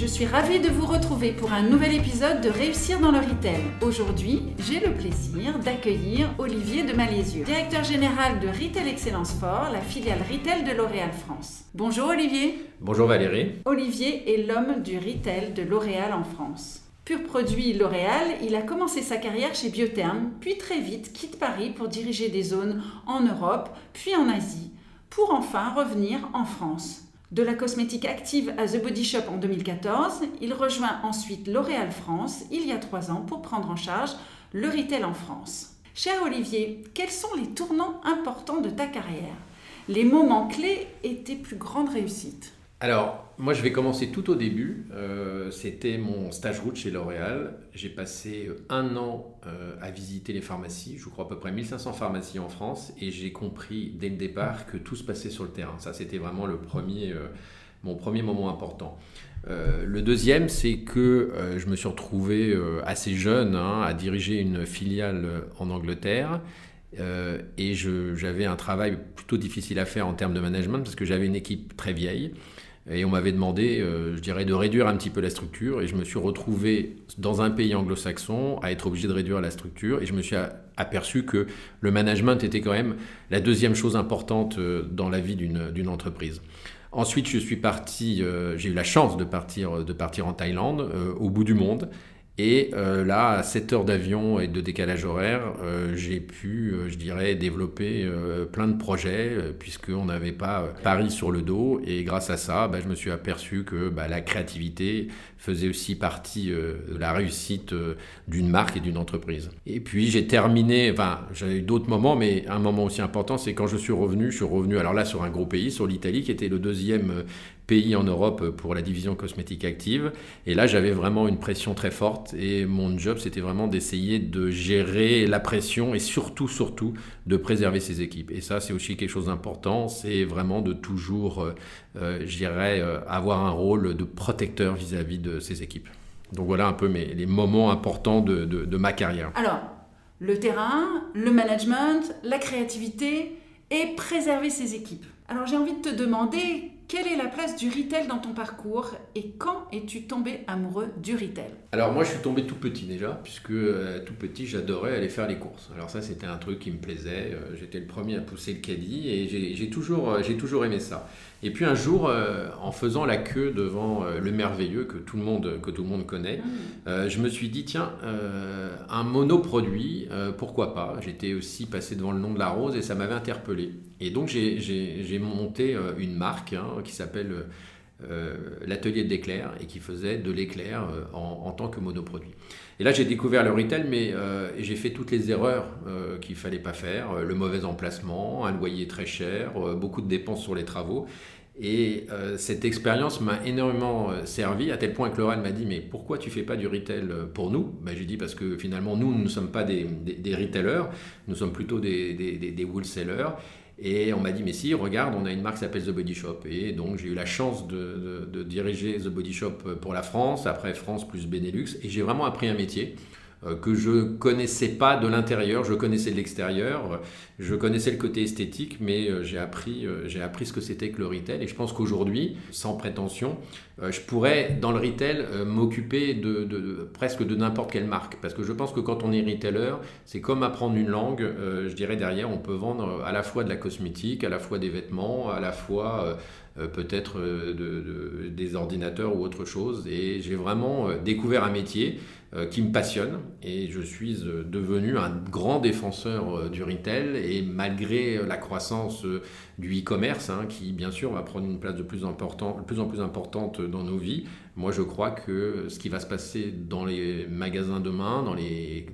Je suis ravie de vous retrouver pour un nouvel épisode de Réussir dans le Retail. Aujourd'hui, j'ai le plaisir d'accueillir Olivier de Malézieux, directeur général de Retail Excellence Fort, la filiale Retail de L'Oréal France. Bonjour Olivier. Bonjour Valérie. Olivier est l'homme du retail de L'Oréal en France. Pur produit L'Oréal, il a commencé sa carrière chez Biotherm, puis très vite quitte Paris pour diriger des zones en Europe, puis en Asie, pour enfin revenir en France. De la cosmétique active à The Body Shop en 2014, il rejoint ensuite L'Oréal France il y a trois ans pour prendre en charge le retail en France. Cher Olivier, quels sont les tournants importants de ta carrière? Les moments clés et tes plus grandes réussites. Alors, moi, je vais commencer tout au début. Euh, c'était mon stage route chez L'Oréal. J'ai passé euh, un an euh, à visiter les pharmacies, je crois à peu près 1500 pharmacies en France, et j'ai compris dès le départ que tout se passait sur le terrain. Ça, c'était vraiment le premier, mon premier moment important. le deuxième, c'est que je me suis retrouvé assez jeune hein, à diriger une filiale en Angleterre. et j'avais un travail plutôt difficile à faire en termes de management parce que j'avais une équipe très vieille. Et on m'avait demandé, euh, je dirais, de réduire un petit peu la structure. Et je me suis retrouvé dans un pays anglo-saxon à être obligé de réduire la structure. Et je me suis aperçu que le management était quand même la deuxième chose importante euh, dans la vie d'une entreprise. Ensuite, je suis parti, euh, j'ai eu la chance de partir, de partir en Thaïlande, au bout du monde. Et euh, là, à 7 heures d'avion et de décalage horaire, euh, j'ai pu, euh, je dirais, développer plein de projets, puisqu'on n'avait pas Paris sur le dos. Et grâce à ça, bah, je me suis aperçu que bah, la créativité faisait aussi partie de la réussite d'une marque et d'une entreprise. Et puis j'ai terminé, enfin, j'ai eu d'autres moments, mais un moment aussi important, c'est quand je suis revenu, je suis revenu, alors là, sur un gros pays, sur l'Italie, qui était le deuxième pays en Europe pour la division cosmétique active. Et là, j'avais vraiment une pression très forte et mon job, c'était vraiment d'essayer de gérer la pression et surtout, surtout, de préserver ses équipes. Et ça, c'est aussi quelque chose d'important, c'est vraiment de toujours, euh, euh, euh, avoir un rôle de protecteur vis-à-vis de ses équipes. Donc voilà un peu mes, les moments importants de, de, de ma carrière. Alors, le terrain, le management, la créativité et préserver ses équipes. Alors j'ai envie de te demander quelle est la place du retail dans ton parcours et quand es-tu tombé amoureux du retail? Alors moi je suis tombé tout petit déjà, puisque euh, tout petit j'adorais aller faire les courses. Alors ça c'était un truc qui me plaisait, euh, j'étais le premier à pousser le caddie et j'ai toujours, euh, j'ai toujours aimé ça. Et puis un jour, en faisant la queue devant le merveilleux que tout le monde, que tout le monde connaît, mmh. je me suis dit tiens, un monoproduit, pourquoi pas? J'étais aussi passé devant le nom de la rose et ça m'avait interpellé. Et donc j'ai monté une marque hein, qui s'appelle euh, l'atelier de l'éclair et qui faisait de l'éclair euh, en, tant que monoproduit. Et là, j'ai découvert le retail, mais euh, j'ai fait toutes les erreurs qu'il fallait pas faire. le mauvais emplacement, un loyer très cher, beaucoup de dépenses sur les travaux. Et cette expérience m'a énormément servi, à tel point que Laurent m'a dit Mais pourquoi tu fais pas du retail pour nous? Ben, J'ai dit Parce que finalement, nous, nous ne sommes pas des, des, retailers, nous sommes plutôt des, des, des wholesalers. Et on m'a dit, mais si, regarde, on a une marque qui s'appelle The Body Shop. Et donc j'ai eu la chance de, diriger The Body Shop pour la France, après France plus Benelux. Et j'ai vraiment appris un métier que je connaissais pas de l'intérieur, je connaissais de l'extérieur, je connaissais le côté esthétique, mais euh, j'ai appris, euh, j'ai appris ce que c'était que le retail. Et je pense qu'aujourd'hui, sans prétention, je pourrais dans le retail m'occuper de, presque de n'importe quelle marque, parce que je pense que quand on est retailer, c'est comme apprendre une langue. je dirais derrière, on peut vendre à la fois de la cosmétique, à la fois des vêtements, à la fois peut-être des ordinateurs ou autre chose. Et j'ai vraiment découvert un métier euh, qui me passionne. Et je suis euh, devenu un grand défenseur euh, du retail. Et malgré la croissance du e-commerce hein, qui bien sûr va prendre une place de plus, important, de plus en plus importante dans nos vies, moi je crois que ce qui va se passer dans les magasins demain, dans les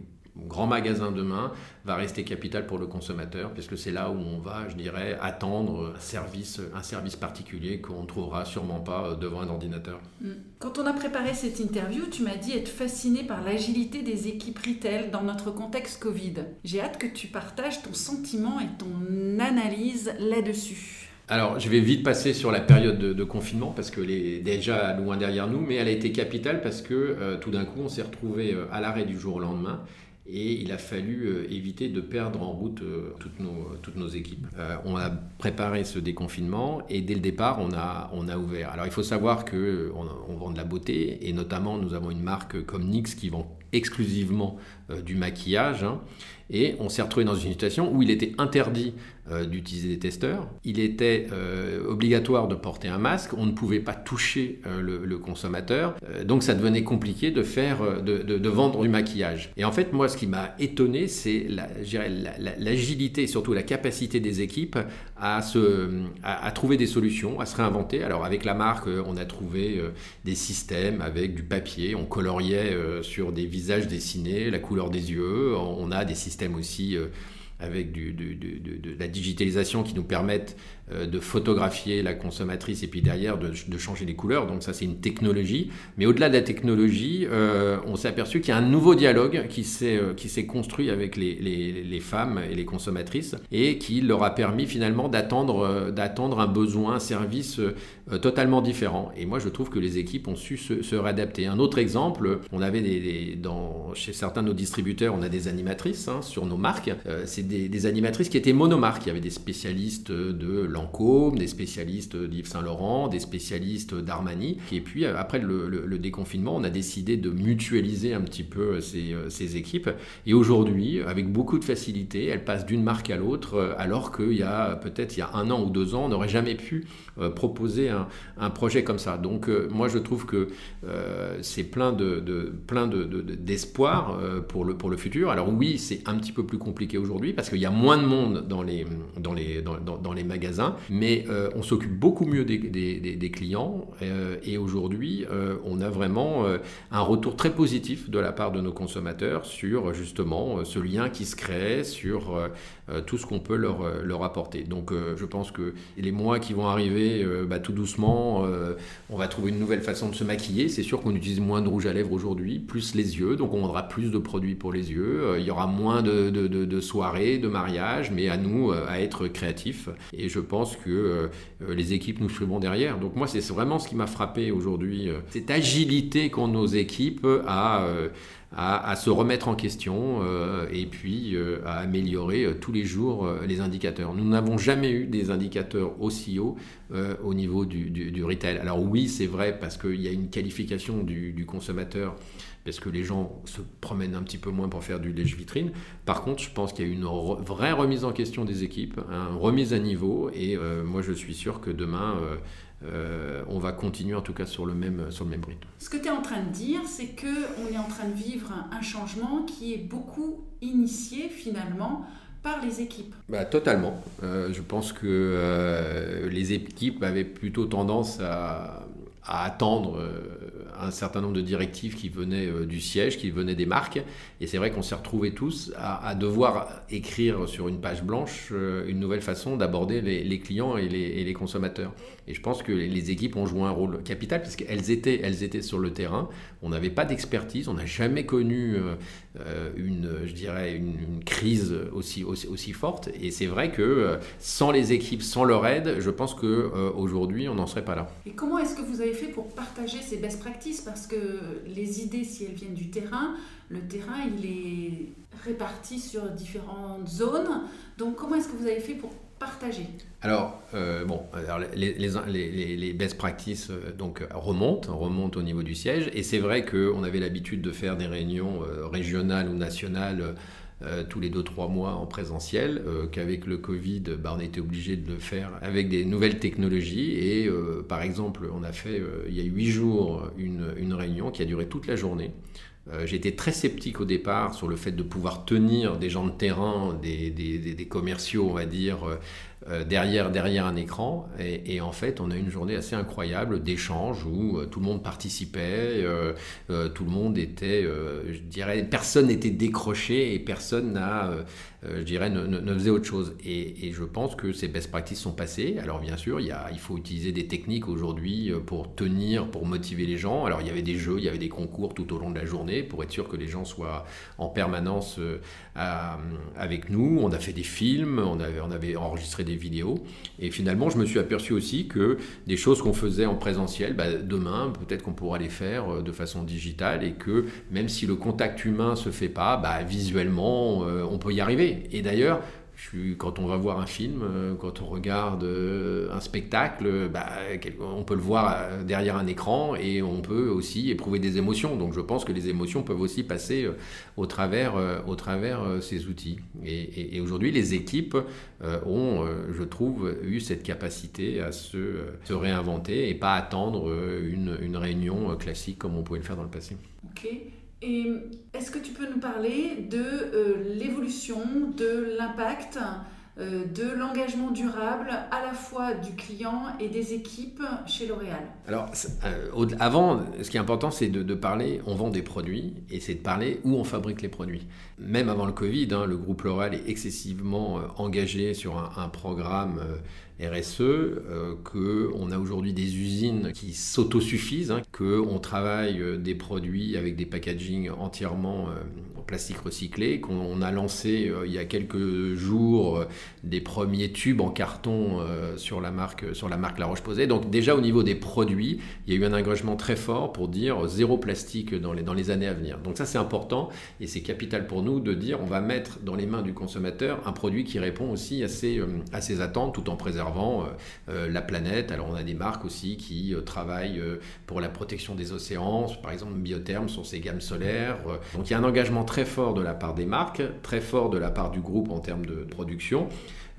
grand magasin demain va rester capital pour le consommateur, puisque c'est là où on va, je dirais, attendre un service, un service particulier qu'on ne trouvera sûrement pas devant un ordinateur. Mm. Quand on a préparé cette interview, tu m'as dit être fasciné par l'agilité des équipes retail dans notre contexte Covid. J'ai hâte que tu partages ton sentiment et ton analyse là-dessus. Alors, je vais vite passer sur la période de, confinement parce qu'elle est déjà loin derrière nous, mais elle a été capitale parce que euh, tout d'un coup, on s'est retrouvé euh, à l'arrêt du jour au lendemain et il a fallu euh, éviter de perdre en route toutes, nos, toutes nos équipes. on a préparé ce déconfinement et dès le départ, on a, on a ouvert. Alors, il faut savoir qu'on on vend de la beauté et notamment, nous avons une marque comme NYX qui vend exclusivement du maquillage. Hein, et on s'est retrouvé dans une situation où il était interdit euh, d'utiliser des testeurs. Il était euh, obligatoire de porter un masque. On ne pouvait pas toucher euh, le, consommateur. donc ça devenait compliqué de faire, de, vendre du maquillage. Et en fait, moi, ce qui m'a étonné, c'est l'agilité et surtout la capacité des équipes à, se, à, trouver des solutions, à se réinventer. Alors avec la marque, on a trouvé des systèmes avec du papier. On coloriait sur des visages dessinés la couleur des yeux. On a des systèmes aussi avec du, de, la digitalisation qui nous permettent euh, de photographier la consommatrice et puis derrière de, changer les couleurs. Donc ça c'est une technologie. Mais au-delà de la technologie, euh, on s'est aperçu qu'il y a un nouveau dialogue qui s'est euh, construit avec les, les, femmes et les consommatrices et qui leur a permis finalement d'attendre un besoin, un service totalement différent. Et moi je trouve que les équipes ont su se, se réadapter. Un autre exemple, on avait des, chez certains de nos distributeurs, on a des animatrices hein, sur nos marques. c'est des, animatrices qui étaient monomarques. Il y avait des spécialistes de Lancôme, des spécialistes d'Yves Saint-Laurent, des spécialistes d'Armani. Et puis, euh, après le, déconfinement, on a décidé de mutualiser un petit peu ces, euh, équipes. Et aujourd'hui, avec beaucoup de facilité, elles passent d'une marque à l'autre, euh, alors qu'il y a peut-être il y a un an ou deux ans, on n'aurait jamais pu proposer un, un, projet comme ça. Donc, moi, je trouve que c'est plein de, plein de, d'espoir pour, le, pour le futur. Alors oui, c'est un petit peu plus compliqué aujourd'hui parce qu'il y a moins de monde dans les, dans les, dans, les magasins, mais euh, on s'occupe beaucoup mieux des, clients euh, et aujourd'hui euh, on a vraiment un retour très positif de la part de nos consommateurs sur justement ce lien qui se crée, sur tout ce qu'on peut leur, leur apporter. Donc je pense que les mois qui vont arriver, bah, tout doucement, on va trouver une nouvelle façon de se maquiller. C'est sûr qu'on utilise moins de rouge à lèvres aujourd'hui, plus les yeux, donc on vendra plus de produits pour les yeux. il y aura moins de, soirées de mariage, mais à nous euh, à être créatifs. Et je pense que euh, les équipes nous suivront derrière. Donc moi, c'est vraiment ce qui m'a frappé aujourd'hui, euh, cette agilité qu'ont nos équipes à... À, se remettre en question et puis à améliorer tous les jours les indicateurs. Nous n'avons jamais eu des indicateurs aussi hauts au niveau du, du, retail. Alors oui, c'est vrai parce qu'il y a une qualification du consommateur parce que les gens se promènent un petit peu moins pour faire du lèche-vitrine. Par contre, je pense qu'il y a une vraie remise en question des équipes, une remise à niveau, et euh, moi je suis sûr que demain, euh, euh, on va continuer en tout cas sur le même, sur le même rythme. Ce que tu es en train de dire, c'est qu'on est en train de vivre un changement qui est beaucoup initié finalement par les équipes. Bah, totalement. je pense que les équipes avaient plutôt tendance à, à attendre un certain nombre de directives qui venaient euh, du siège, qui venaient des marques. Et c'est vrai qu'on s'est retrouvés tous à, devoir écrire sur une page blanche euh, une nouvelle façon d'aborder les, clients et les, consommateurs. Et je pense que les équipes ont joué un rôle capital puisqu'elles étaient, elles étaient sur le terrain. On n'avait pas d'expertise, on n'a jamais connu euh, une, je dirais, une, crise aussi, aussi, forte. Et c'est vrai que sans les équipes, sans leur aide, je pense qu'aujourd'hui, on n'en serait pas là. Et comment est-ce que vous avez fait pour partager ces best practices? Parce que les idées, si elles viennent du terrain, le terrain, il est réparti sur différentes zones. Donc, comment est-ce que vous avez fait pour partager? Alors, euh, bon, les, best practices euh, donc, remontent, remontent au niveau du siège. Et c'est vrai qu'on avait l'habitude de faire des réunions euh, régionales ou nationales euh, tous les 2-3 mois en présentiel, euh, qu'avec le Covid, bah, on était obligé de le faire avec des nouvelles technologies. Et euh, par exemple, on a fait il y a 8 jours une, une, réunion qui a duré toute la journée J'étais très sceptique au départ sur le fait de pouvoir tenir des gens de terrain, des, des commerciaux, on va dire, euh, derrière, derrière un écran. Et, en fait, on a une journée assez incroyable d'échanges où euh, tout le monde participait, euh, tout le monde était, je dirais, personne n'était décroché et personne n'a je dirais, ne, faisait autre chose. Et, je pense que ces best practices sont passées. Alors bien sûr, il, y a, il faut utiliser des techniques aujourd'hui pour tenir, pour motiver les gens. Alors il y avait des jeux, il y avait des concours tout au long de la journée pour être sûr que les gens soient en permanence avec nous. On a fait des films, on avait, on avait enregistré des vidéos. Et finalement, je me suis aperçu aussi que des choses qu'on faisait en présentiel, bah, demain, peut-être qu'on pourra les faire de façon digitale et que même si le contact humain se fait pas, bah, visuellement, on peut y arriver. Et d'ailleurs, quand on va voir un film, euh, quand on regarde euh, un spectacle, bah, on peut le voir euh, derrière un écran et on peut aussi éprouver des émotions. Donc je pense que les émotions peuvent aussi passer au travers, au travers ces outils. Et, aujourd'hui, les équipes ont, je trouve, eu cette capacité à se, réinventer et pas attendre une, une réunion classique comme on pouvait le faire dans le passé. Ok. Et est-ce que tu peux nous parler de euh, l'évolution, de l'impact, euh, de l'engagement durable à la fois du client et des équipes chez L'Oréal? Alors, euh, avant, ce qui est important, c'est de, parler, on vend des produits, et c'est de parler où on fabrique les produits. Même avant le Covid, hein, le groupe L'Oréal est excessivement engagé sur un, programme RSE, euh, qu'on a aujourd'hui des usines qui s'autosuffisent, hein, qu'on travaille euh, des produits avec des packaging entièrement euh, en plastique recyclé, qu'on a lancé il y a quelques jours des premiers tubes en carton sur, la marque, sur la marque La Roche-Posay. Donc déjà au niveau des produits, il y a eu un engagement très fort pour dire zéro plastique dans les, dans les années à venir. Donc ça c'est important et c'est capital pour nous de dire on va mettre dans les mains du consommateur un produit qui répond aussi à ses, à ses attentes tout en préservant euh, euh, la planète. Alors on a des marques aussi qui euh, travaillent pour la protection des océans, par exemple Biotherm sur ses gammes solaires. Donc il y a un engagement très fort de la part des marques, très fort de la part du groupe en termes de production.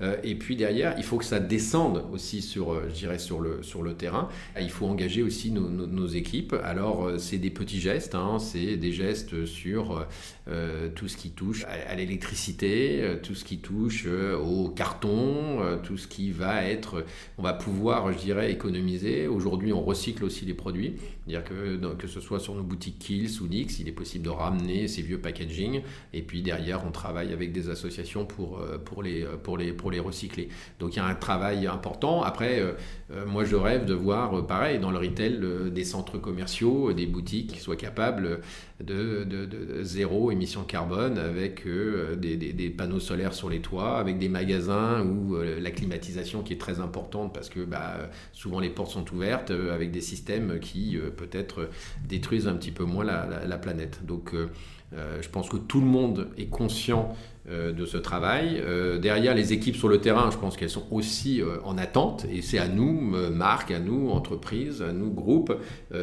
Euh, et puis derrière, il faut que ça descende aussi sur, euh, je dirais, sur le, sur le terrain. Il faut engager aussi nos, équipes. Alors, euh, c'est des petits gestes, hein, c'est des gestes sur tout ce qui touche à, l'électricité, tout ce qui touche au carton, tout ce qui va être, on va pouvoir, je dirais, économiser. Aujourd'hui, on recycle aussi les produits. Dire que, que ce soit sur nos boutiques Kills ou Nix, il est possible de ramener ces vieux packaging. Et puis derrière, on travaille avec des associations pour, pour, les, pour, les, les recycler. Donc il y a un travail important. Après, euh, euh, moi je rêve de voir, euh, pareil, dans le retail, des centres commerciaux, des boutiques qui soient capables de, zéro émission carbone avec des, panneaux solaires sur les toits, avec des magasins où la climatisation qui est très importante parce que bah, souvent les portes sont ouvertes, avec des systèmes qui peut-être détruisent un petit peu moins la, planète. Donc je pense que tout le monde est conscient de ce travail. Euh, derrière, les équipes sur le terrain, je pense qu'elles sont aussi euh, en attente et c'est à nous, marques, à nous, entreprises, à nous, groupes,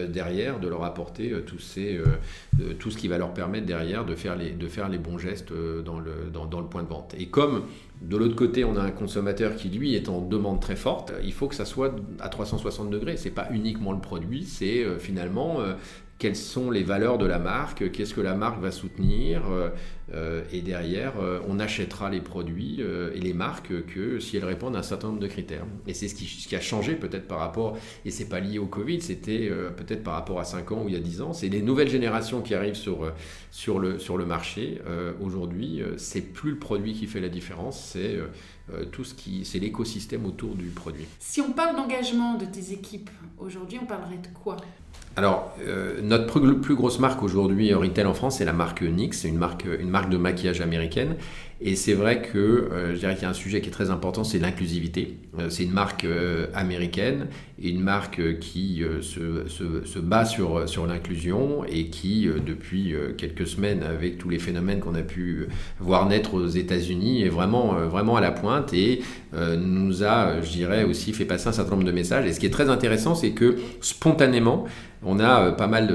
derrière, de leur apporter tout ce qui va leur permettre derrière de faire les, de faire les bons gestes dans le, dans, le point de vente. Et comme de l'autre côté, on a un consommateur qui, lui, est en demande très forte. Il faut que ça soit à 360 degrés. C'est pas uniquement le produit, c'est finalement quelles sont les valeurs de la marque, qu'est-ce que la marque va soutenir, euh, euh, et derrière, euh, on achètera les produits et les marques que si elles répondent à un certain nombre de critères. Et c'est ce qui, a changé peut-être par rapport, et c'est pas lié au Covid, c'était peut-être par rapport à 5 ans ou il y a 10 ans, c'est les nouvelles générations qui arrivent sur, sur, le, sur le marché. Aujourd'hui, c'est plus le produit qui fait la différence, c'est tout ce qui, c'est l'écosystème autour du produit. Si on parle d'engagement de tes équipes aujourd'hui, on parlerait de quoi? Alors, euh, notre plus, grosse marque aujourd'hui en retail en France, c'est la marque NYX, une marque, une marque de maquillage américaine. Et c'est vrai que euh, je dirais qu'il y a un sujet qui est très important, c'est l'inclusivité. Euh, c'est une marque américaine, une marque qui se, bat sur, sur l'inclusion et qui, depuis quelques semaines, avec tous les phénomènes qu'on a pu voir naître aux États-Unis, est vraiment, vraiment à la pointe et nous a, je dirais, aussi fait passer un certain nombre de messages. Et ce qui est très intéressant, c'est que spontanément, on a euh, pas mal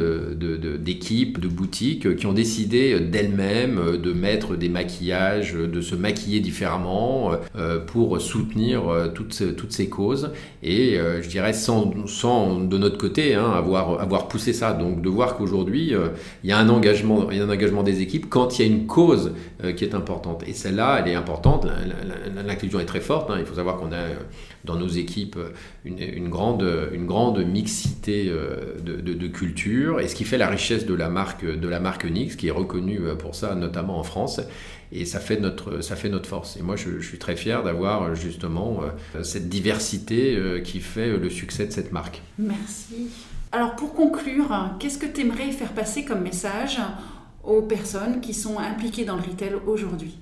d'équipes, de, boutiques euh, qui ont décidé euh, d'elles-mêmes de mettre des maquillages de se maquiller différemment pour soutenir toutes, toutes ces causes. Et je dirais sans, sans de notre côté hein, avoir, avoir poussé ça. Donc de voir qu'aujourd'hui, il y a un engagement, il y a un engagement des équipes quand il y a une cause qui est importante. Et celle-là, elle est importante. L'inclusion est très forte. Hein. Il faut savoir qu'on a dans nos équipes une, grande, une grande mixité euh, de, culture et ce qui fait la richesse de la marque, de la marque Nix, qui est reconnue euh, pour ça, notamment en France. Et ça fait notre, ça fait notre force. Et moi, je, suis très fier d'avoir justement euh, cette diversité qui fait le succès de cette marque. Merci. Alors pour conclure, qu'est-ce que tu aimerais faire passer comme message aux personnes qui sont impliquées dans le retail aujourd'hui?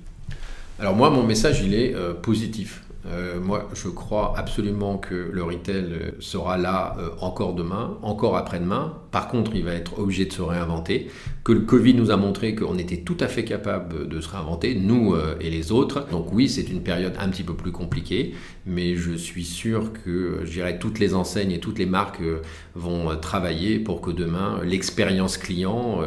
Alors moi, mon message, il est positif. Euh, moi, je crois absolument que le retail sera là euh, encore demain, encore après-demain. Par contre, il va être obligé de se réinventer. Que le Covid nous a montré qu'on était tout à fait capable de se réinventer, nous euh, et les autres. Donc oui, c'est une période un petit peu plus compliquée, mais je suis sûr que, je dirais, toutes les enseignes et toutes les marques vont travailler pour que demain, l'expérience client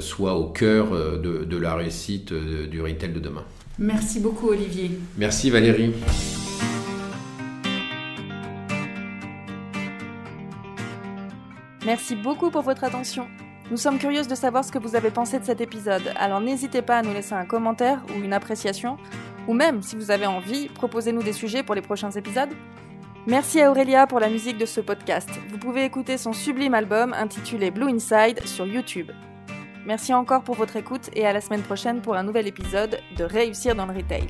soit au cœur de, de la réussite du retail de demain. Merci beaucoup Olivier. Merci Valérie. Merci beaucoup pour votre attention. Nous sommes curieuses de savoir ce que vous avez pensé de cet épisode, alors n'hésitez pas à nous laisser un commentaire ou une appréciation, ou même, si vous avez envie, proposez-nous des sujets pour les prochains épisodes. Merci à Aurélia pour la musique de ce podcast. Vous pouvez écouter son sublime album intitulé Blue Inside sur YouTube. Merci encore pour votre écoute et à la semaine prochaine pour un nouvel épisode de Réussir dans le Retail.